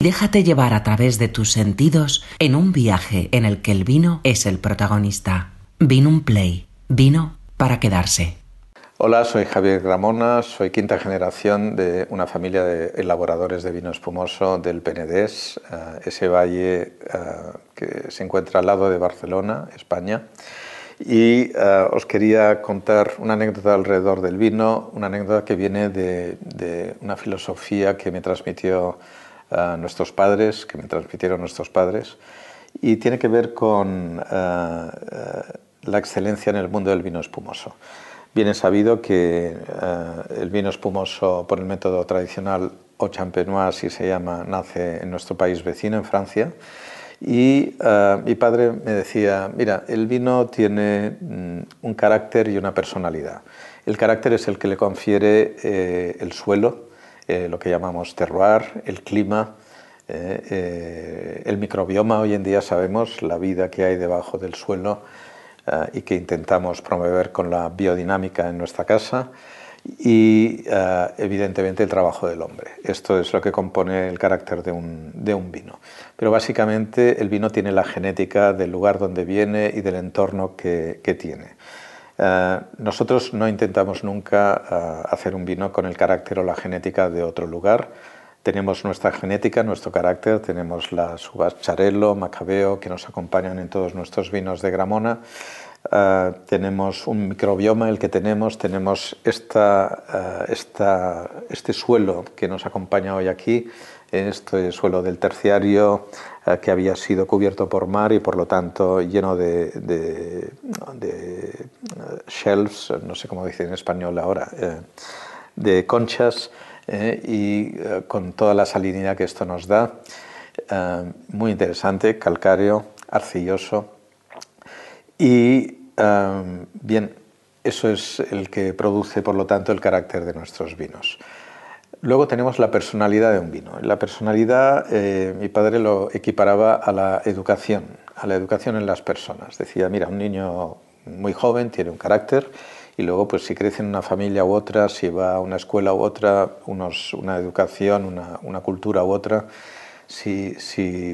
Déjate llevar a través de tus sentidos en un viaje en el que el vino es el protagonista. Vino un play. Vino para quedarse. Hola, soy Javier Gramona, soy quinta generación de una familia de elaboradores de vino espumoso del Penedés, eh, ese valle eh, que se encuentra al lado de Barcelona, España. Y eh, os quería contar una anécdota alrededor del vino, una anécdota que viene de, una filosofía que me transmitió uh, nuestros padres, que me transmitieron nuestros padres, y tiene que ver con la excelencia en el mundo del vino espumoso. Bien es sabido que el vino espumoso por el método tradicional o champenois, si se llama, nace en nuestro país vecino, en Francia, y mi padre me decía, mira, el vino tiene mm, un carácter y una personalidad. El carácter es el que le confiere eh, el suelo, eh, lo que llamamos terroir, el clima, eh, el microbioma. Hoy en día sabemos la vida que hay debajo del suelo y que intentamos promover con la biodinámica en nuestra casa y eh, evidentemente el trabajo del hombre. Esto es lo que compone el carácter de un, de un, vino. Pero básicamente el vino tiene la genética del lugar donde viene y del entorno que, que tiene. Uh, nosotros no intentamos nunca uh, hacer un vino con el carácter o la genética de otro lugar. Tenemos nuestra genética, nuestro carácter, tenemos las uvas Charello, Macabeo, que nos acompañan en todos nuestros vinos de Gramona. Uh, tenemos un microbioma el que tenemos, tenemos este suelo que nos acompaña hoy aquí, este suelo del terciario que había sido cubierto por mar y por lo tanto lleno de, de, shelves, no sé cómo dice en español ahora, de conchas eh, y con toda la salinidad que esto nos da. muy interesante, calcáreo, arcilloso y bien, eso es el que produce, por lo tanto, el carácter de nuestros vinos. Luego tenemos la personalidad de un vino. La personalidad, eh, mi padre lo equiparaba a la educación, a la educación en las personas. Decía, mira, un niño muy joven tiene un carácter y luego, pues si crece en una familia u otra, si va a una escuela u otra, una educación, una, cultura u otra, si,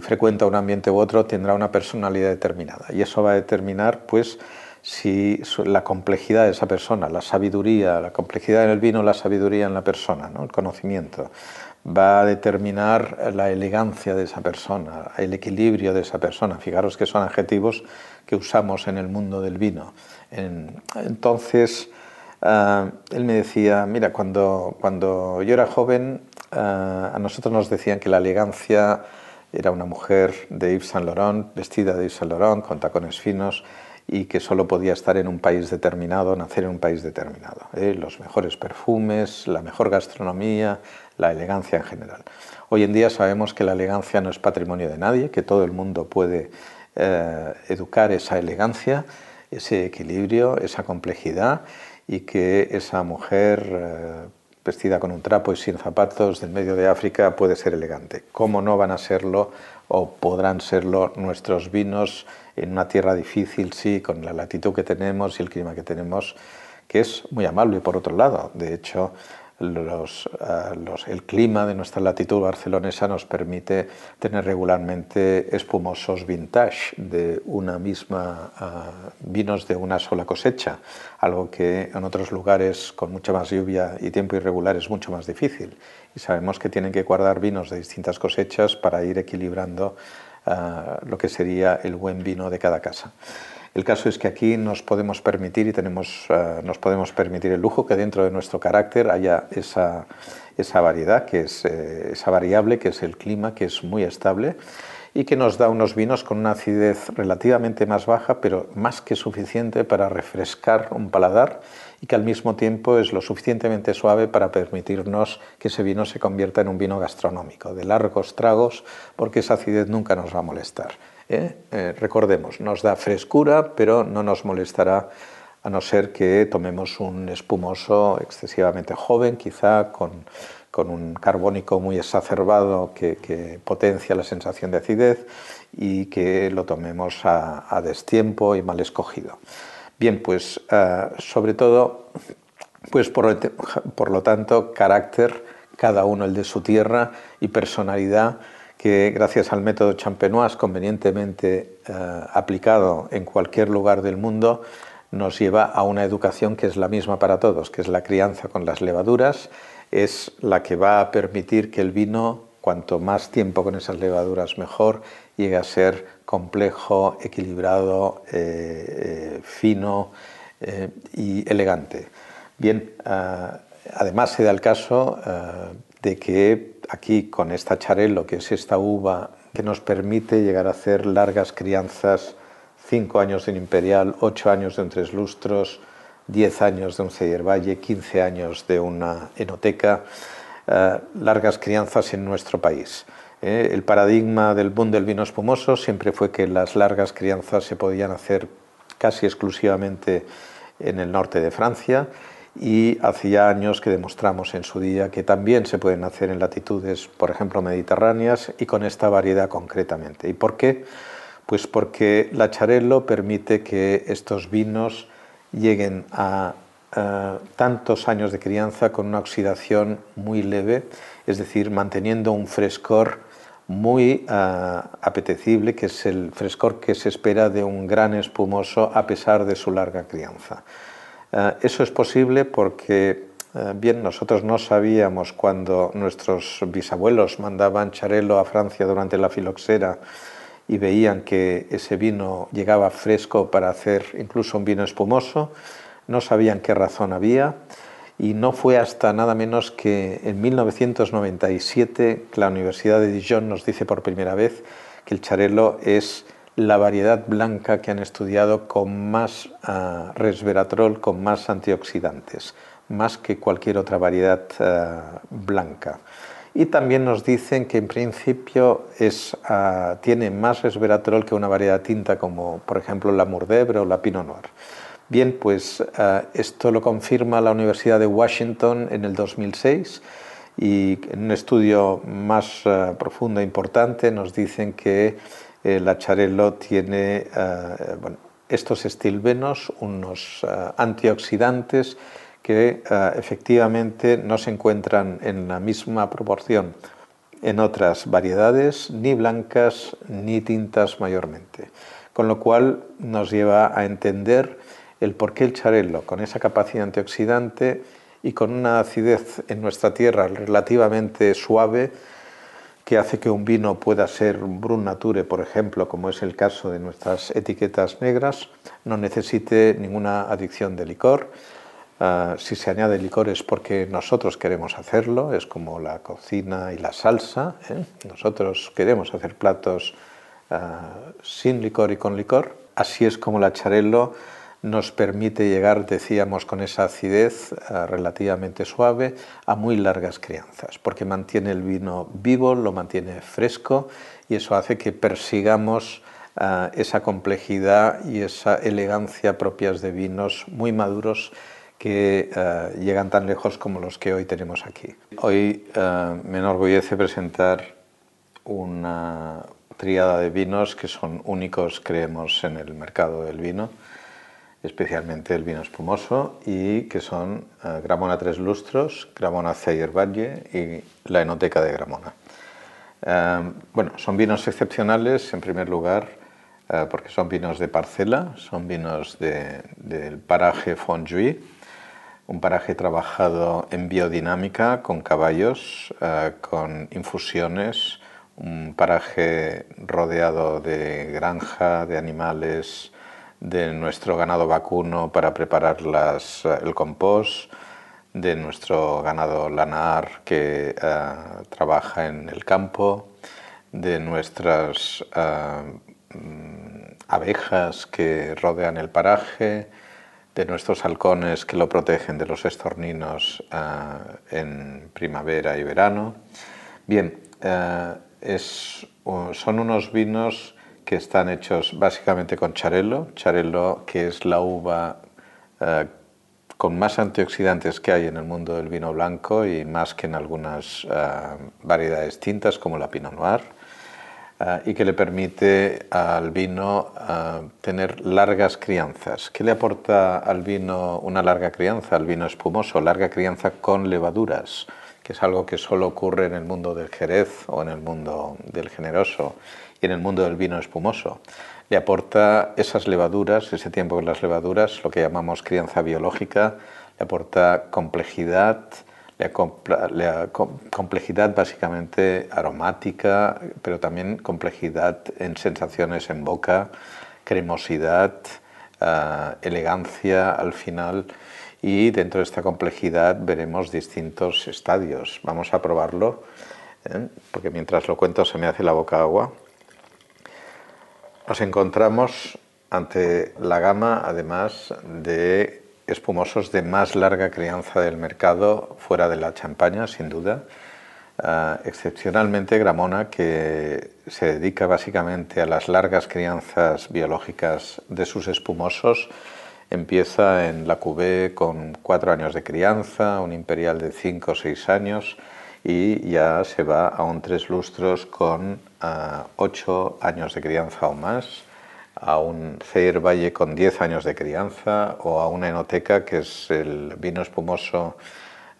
frecuenta un ambiente u otro, tendrá una personalidad determinada. Y eso va a determinar, pues, si la complejidad de esa persona, la sabiduría, la complejidad en el vino, la sabiduría en la persona, ¿no? el conocimiento, va a determinar la elegancia de esa persona, el equilibrio de esa persona. Fijaros que son adjetivos que usamos en el mundo del vino. entonces, ah, él me decía, mira, cuando, cuando yo era joven, ah, a nosotros nos decían que la elegancia era una mujer de Yves Saint Laurent, vestida de Yves Saint Laurent, con tacones finos, y que solo podía estar en un país determinado, nacer en un país determinado. ¿eh? Los mejores perfumes, la mejor gastronomía, la elegancia en general. Hoy en día sabemos que la elegancia no es patrimonio de nadie, que todo el mundo puede eh, educar esa elegancia, ese equilibrio, esa complejidad y que esa mujer eh, vestida con un trapo y sin zapatos del medio de África puede ser elegante. ¿Cómo no van a serlo o podrán serlo nuestros vinos en una tierra difícil, sí, con la latitud que tenemos y el clima que tenemos, que es muy amable por otro lado. De hecho, los, uh, los, el clima de nuestra latitud barcelonesa nos permite tener regularmente espumosos vintage de una misma uh, vinos de una sola cosecha, algo que en otros lugares con mucha más lluvia y tiempo irregular es mucho más difícil. Y sabemos que tienen que guardar vinos de distintas cosechas para ir equilibrando lo que sería el buen vino de cada casa. El caso es que aquí nos podemos permitir y tenemos, uh, nos podemos permitir el lujo que dentro de nuestro carácter haya esa, esa variedad, que es, eh, esa variable que es el clima, que es muy estable y que nos da unos vinos con una acidez relativamente más baja, pero más que suficiente para refrescar un paladar y que al mismo tiempo es lo suficientemente suave para permitirnos que ese vino se convierta en un vino gastronómico, de largos tragos, porque esa acidez nunca nos va a molestar. ¿eh? Eh, recordemos, nos da frescura, pero no nos molestará a no ser que tomemos un espumoso excesivamente joven, quizá con, con un carbónico muy exacerbado que, potencia la sensación de acidez y que lo tomemos a destiempo y mal escogido. Bien, pues uh, sobre todo, pues por, por lo tanto, carácter, cada uno el de su tierra y personalidad que gracias al método champenois convenientemente eh, aplicado en cualquier lugar del mundo, nos lleva a una educación que es la misma para todos, que es la crianza con las levaduras, es la que va a permitir que el vino, cuanto más tiempo con esas levaduras mejor, llegue a ser complejo, equilibrado, eh, eh, fino y elegante. Bien, además se da el caso de que aquí con esta charelo, que es esta uva que nos permite llegar a hacer largas crianzas, cinco años de un imperial, ocho años de un tres lustros, diez años de un Ceyer Valle, quince años de una enoteca, eh, largas crianzas en nuestro país. Eh, el paradigma del boom del vino espumoso siempre fue que las largas crianzas se podían hacer casi exclusivamente en el norte de Francia y hacía años que demostramos en su día que también se pueden hacer en latitudes, por ejemplo, mediterráneas y con esta variedad concretamente. ¿Y por qué? Pues porque la Charello permite que estos vinos lleguen a tantos años de crianza con una oxidación muy leve, es decir, manteniendo un frescor muy ah, apetecible, que es el frescor que se espera de un gran espumoso a pesar de su larga crianza. Eh, eso es posible porque, eh, bien, nosotros no sabíamos cuando nuestros bisabuelos mandaban charelo a Francia durante la filoxera y veían que ese vino llegaba fresco para hacer incluso un vino espumoso, no sabían qué razón había y no fue hasta nada menos que en 1997 la Universidad de Dijon nos dice por primera vez que el charelo es la variedad blanca que han estudiado con más ah, resveratrol, con más antioxidantes, más que cualquier otra variedad ah, blanca. Y también nos dicen que en principio es, ah, tiene más resveratrol que una variedad tinta como por ejemplo la Mourvèdre o la Pinot Noir. Bien, pues esto lo confirma la Universidad de Washington en el 2006 y en un estudio más profundo e importante nos dicen que eh, la Charello tiene eh, estos estilbenos, unos eh, antioxidantes que efectivamente no se encuentran en la misma proporción en otras variedades, ni blancas ni tintas mayormente. Con lo cual nos lleva a entender el por qué el charello, con esa capacidad antioxidante y con una acidez en nuestra tierra relativamente suave, que hace que un vino pueda ser Brun Nature, por ejemplo, como es el caso de nuestras etiquetas negras, no necesite ninguna adicción de licor. Ah, si se añade licor es porque nosotros queremos hacerlo, es como la cocina y la salsa. ¿eh? Nosotros queremos hacer platos ah, sin licor y con licor. Así es como la charello nos permite llegar, decíamos, con esa acidez eh, relativamente suave a muy largas crianzas, porque mantiene el vino vivo, lo mantiene fresco y eso hace que persigamos eh, esa complejidad y esa elegancia propias de vinos muy maduros que eh, llegan tan lejos como los que hoy tenemos aquí. Hoy me enorgullece presentar una tríada de vinos que son únicos, creemos, en el mercado del vino especialmente el vino espumoso, y que son eh, Gramona Tres Lustros, Gramona Ceyer Valle y la Enoteca de Gramona. Eh, bueno, son vinos excepcionales, en primer lugar, eh, porque son vinos de parcela, son vinos del paraje Fontjuy, un paraje trabajado en biodinámica con caballos, con infusiones, un paraje rodeado de granja, de animales, de nuestro ganado vacuno para preparar el compost, de nuestro ganado lanar que eh, trabaja en el campo, de nuestras eh, mm, abejas que rodean el paraje, de nuestros halcones que lo protegen de los estorninos eh, en primavera y verano. Bien, son unos vinos que están hechos básicamente con charelo, charelo que es la uva eh, con más antioxidantes que hay en el mundo del vino blanco y más que en algunas eh, variedades tintas como la Pinot Noir eh, y que le permite al vino tener largas crianzas. ¿Qué le aporta al vino una larga crianza, al vino espumoso? Larga crianza con levaduras que es algo que solo ocurre en el mundo del jerez o en el mundo del generoso y en el mundo del vino espumoso. Le aporta esas levaduras, ese tiempo con las levaduras, lo que llamamos crianza biológica, le aporta complejidad, le, complejidad básicamente aromática, pero también complejidad en sensaciones en boca, cremosidad, eh, elegancia al final y dentro de esta complejidad veremos distintos estadios. Vamos a probarlo, ¿eh? porque mientras lo cuento se me hace la boca agua. Nos encontramos ante la gama, además, de espumosos de más larga crianza del mercado, fuera de la champaña, sin duda. Ah, excepcionalmente Gramona, que se dedica básicamente a las largas crianzas biológicas de sus espumosos, empieza en la Cubé con cuatro años de crianza, un imperial de cinco o seis años y ya se va a un tres lustros con ah, ocho años de crianza o más a un Ceir Valle con 10 años de crianza o a una enoteca, que es el vino espumoso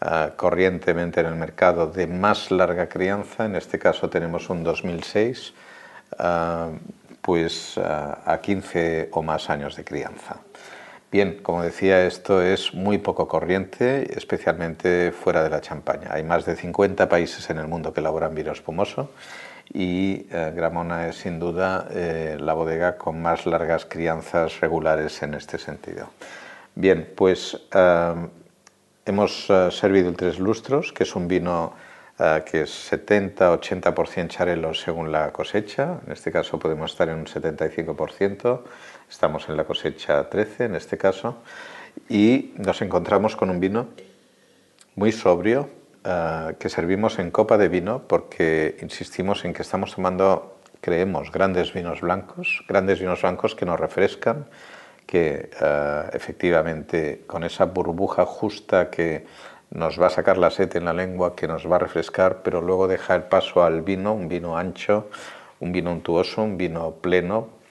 ah, corrientemente en el mercado de más larga crianza, en este caso tenemos un 2006, ah, pues ah, a 15 o más años de crianza. Bien, como decía, esto es muy poco corriente, especialmente fuera de la Champaña. Hay más de 50 países en el mundo que elaboran vino espumoso y eh, Gramona es sin duda eh, la bodega con más largas crianzas regulares en este sentido. Bien, pues eh, hemos servido el Tres Lustros, que es un vino que es 70-80% charelo según la cosecha, en este caso podemos estar en un 75%, estamos en la cosecha 13 en este caso, y nos encontramos con un vino muy sobrio, eh, que servimos en copa de vino porque insistimos en que estamos tomando, creemos, grandes vinos blancos, grandes vinos blancos que nos refrescan, que eh, efectivamente con esa burbuja justa que nos va a sacar la sed en la lengua, que nos va a refrescar, pero luego deja el paso al vino, un vino ancho, un vino untuoso, un vino pleno,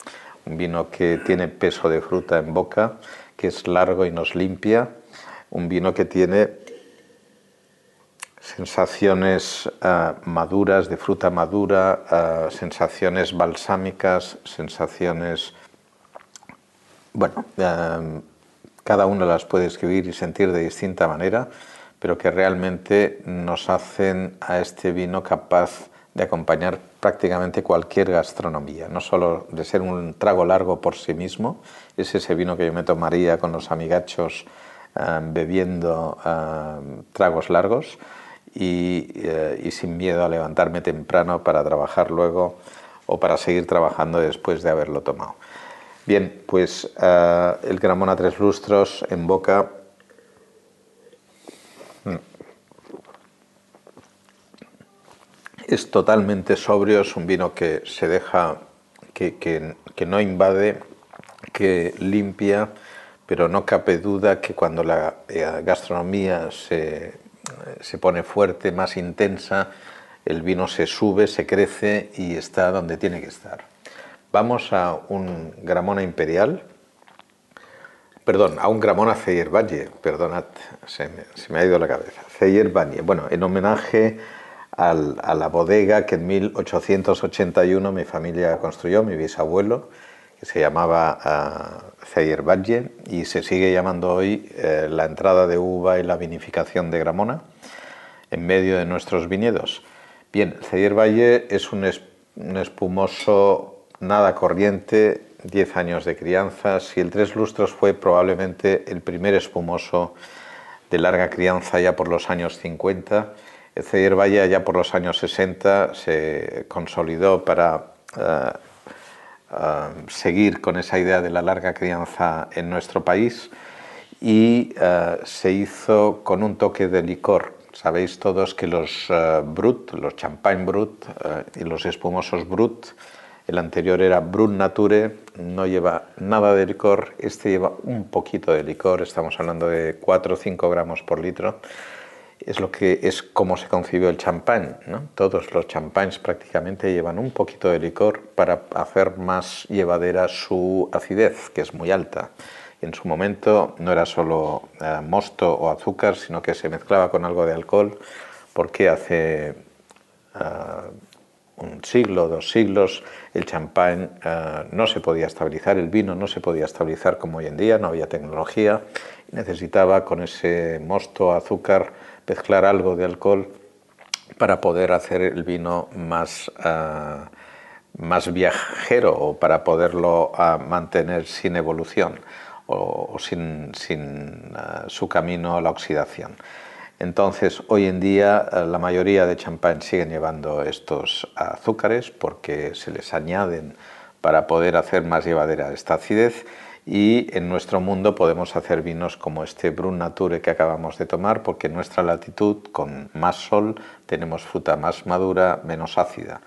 un vino que tiene peso de fruta en boca, que es largo y nos limpia, un vino que tiene sensaciones eh, maduras, de fruta madura, eh, sensaciones balsámicas, sensaciones... Bueno, eh, cada uno las puede escribir y sentir de distinta manera, pero que realmente nos hacen a este vino capaz de acompañar prácticamente cualquier gastronomía, no solo de ser un trago largo por sí mismo, es ese vino que yo me tomaría con los amigachos bebiendo tragos largos, eh, y, sin miedo a levantarme temprano para trabajar luego o para seguir trabajando después de haberlo tomado. Bien, pues eh, el Gramona Tres Lustros en boca. Es totalmente sobrio, es un vino que se deja, que, que no invade, que limpia, pero no cabe duda que cuando la eh, gastronomía se se pone fuerte, más intensa, el vino se sube, se crece y está donde tiene que estar. Vamos a un Gramona Imperial, perdón, a un Gramona Ceyer Valle, perdonad, se me, ha ido la cabeza. Ceyer Valle, bueno, en homenaje a la bodega que en 1881 mi familia construyó, mi bisabuelo, que se llamaba uh, y se sigue llamando hoy eh, la entrada de uva y la vinificación de Gramona en medio de nuestros viñedos. Bien, Ceyer es un, espumoso nada corriente, 10 años de crianza. Si el Tres Lustros fue probablemente el primer espumoso de larga crianza ya por los años 50, Ceyer Valle ya por los años 60 se consolidó para eh, eh, seguir con esa idea de la larga crianza en nuestro país y eh, se hizo con un toque de licor Sabéis todos que los Brut, los Champagne Brut y los espumosos Brut, el anterior era Brut Nature, no lleva nada de licor, este lleva un poquito de licor, estamos hablando de 4 o 5 gramos por litro. Es lo que es como se concibió el champán. ¿no? Todos los champagnes prácticamente llevan un poquito de licor para hacer más llevadera su acidez, que es muy alta en su momento no era solo eh, mosto o azúcar, sino que se mezclaba con algo de alcohol porque hace un siglo, dos siglos, el champán no se podía estabilizar, el vino no se podía estabilizar como hoy en día, no había tecnología, necesitaba con ese mosto, azúcar, mezclar algo de alcohol para poder hacer el vino más, más viajero o para poderlo mantener sin evolución o, sin, sin su camino a la oxidación. Entonces, hoy en día la mayoría de champán siguen llevando estos azúcares porque se les añaden para poder hacer más llevadera esta acidez y en nuestro mundo podemos hacer vinos como este Brun Nature que acabamos de tomar porque en nuestra latitud con más sol tenemos fruta más madura, menos ácida.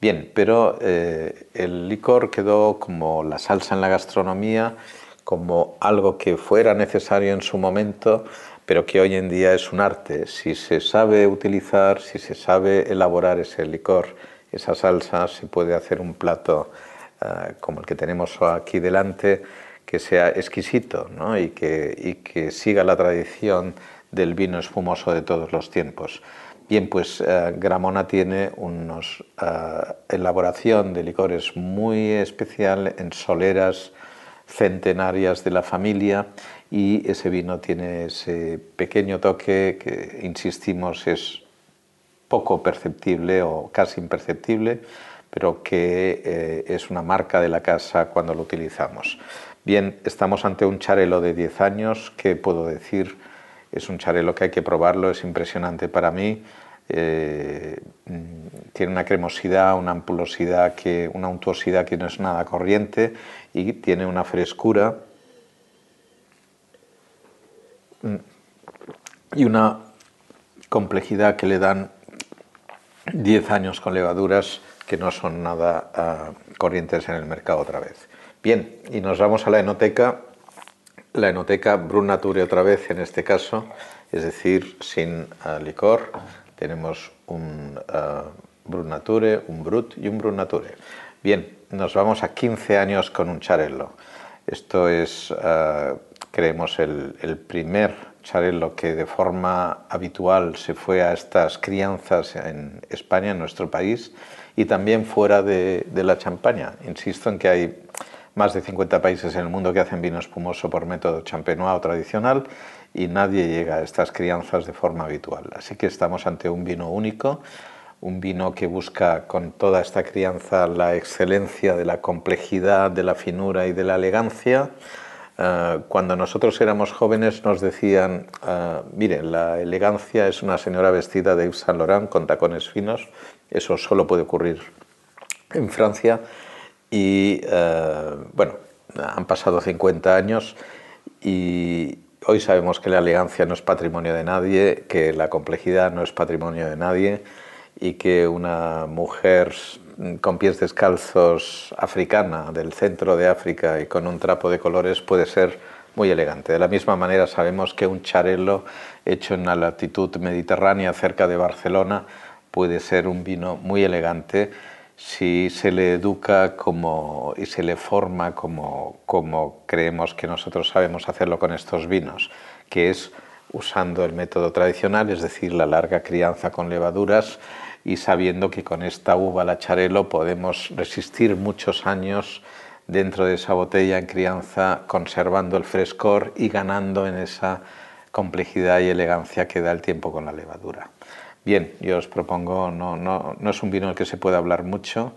Bien, pero eh, el licor quedó como la salsa en la gastronomía, como algo que fuera necesario en su momento, pero que hoy en día es un arte. Si se sabe utilizar, si se sabe elaborar ese licor, esa salsa, se puede hacer un plato eh, como el que tenemos aquí delante, que sea exquisito y, que, que, siga la tradición del vino espumoso de todos los tiempos. Bien, pues eh, Gramona tiene una eh, elaboración de licores muy especial en soleras centenarias de la familia y ese vino tiene ese pequeño toque que, insistimos, es poco perceptible o casi imperceptible, pero que eh, es una marca de la casa cuando lo utilizamos. Bien, estamos ante un charelo de 10 años, que puedo decir, es un charelo que hay que probarlo, es impresionante para mí. Eh, tiene una cremosidad, una ampulosidad, una untuosidad que no es nada corriente y tiene una frescura y una complejidad que le dan 10 años con levaduras que no son nada ah, corrientes en el mercado otra vez. Bien, y nos vamos a la enoteca, la enoteca Brun Nature otra vez en este caso, es decir, sin ah, licor, tenemos un uh, Nature, un Brut y un Brut Nature. Bien, nos vamos a 15 años con un Charello. Esto es, creemos, el, el primer Charello que de forma habitual se fue a estas crianzas en España, en nuestro país, y también fuera de, de, la Champaña. Insisto en que hay más de 50 países en el mundo que hacen vino espumoso por método champenois o tradicional y nadie llega a estas crianzas de forma habitual. Así que estamos ante un vino único, un vino que busca con toda esta crianza la excelencia de la complejidad, de la finura y de la elegancia. Uh, cuando nosotros éramos jóvenes nos decían, uh, mire, la elegancia es una señora vestida de Yves Saint Laurent con tacones finos, eso solo puede ocurrir en Francia y uh, bueno, han pasado 50 años y, Hoy sabemos que la elegancia no es patrimonio de nadie, que la complejidad no es patrimonio de nadie y que una mujer con pies descalzos africana del centro de África y con un trapo de colores puede ser muy elegante. De la misma manera sabemos que un charelo hecho en la latitud mediterránea cerca de Barcelona puede ser un vino muy elegante si se le educa como, y se le forma como, como creemos que nosotros sabemos hacerlo con estos vinos, que es usando el método tradicional, es decir, la larga crianza con levaduras y sabiendo que con esta uva, la charelo, podemos resistir muchos años dentro de esa botella en crianza, conservando el frescor y ganando en esa complejidad y elegancia que da el tiempo con la levadura. Bien, yo os propongo, no, es un vino del que se puede hablar mucho,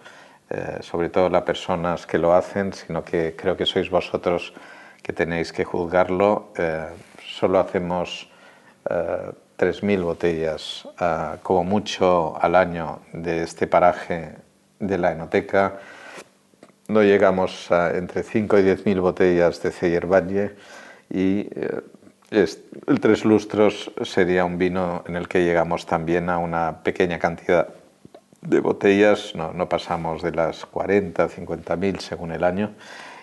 eh, sobre todo las personas que lo hacen, sino que creo que sois vosotros que tenéis que juzgarlo. Eh, solo hacemos eh, 3.000 botellas, eh, como mucho al año, de este paraje de la enoteca. No llegamos a entre 5 y 10.000 botellas de Celler Valle y el Tres Lustros sería un vino en el que llegamos también a una pequeña cantidad de botellas, no, pasamos de las 40, 50 mil según el año,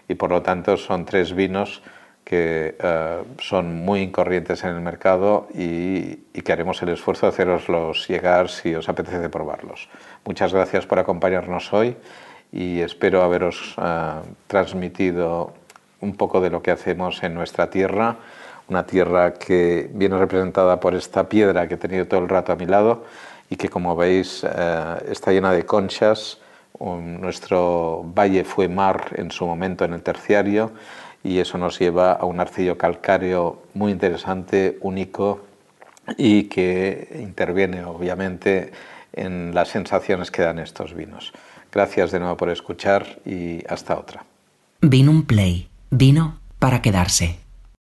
y por lo tanto son tres vinos que eh, son muy incorrientes en el mercado y, que haremos el esfuerzo de haceroslos llegar si os apetece probarlos. Muchas gracias por acompañarnos hoy y espero haberos eh, transmitido un poco de lo que hacemos en nuestra tierra una tierra que viene representada por esta piedra que he tenido todo el rato a mi lado y que como veis eh, está llena de conchas. nuestro valle fue mar en su momento en el terciario y eso nos lleva a un arcillo calcáreo muy interesante, único y que interviene obviamente en las sensaciones que dan estos vinos. Gracias de nuevo por escuchar y hasta otra. Vino un play, vino para quedarse.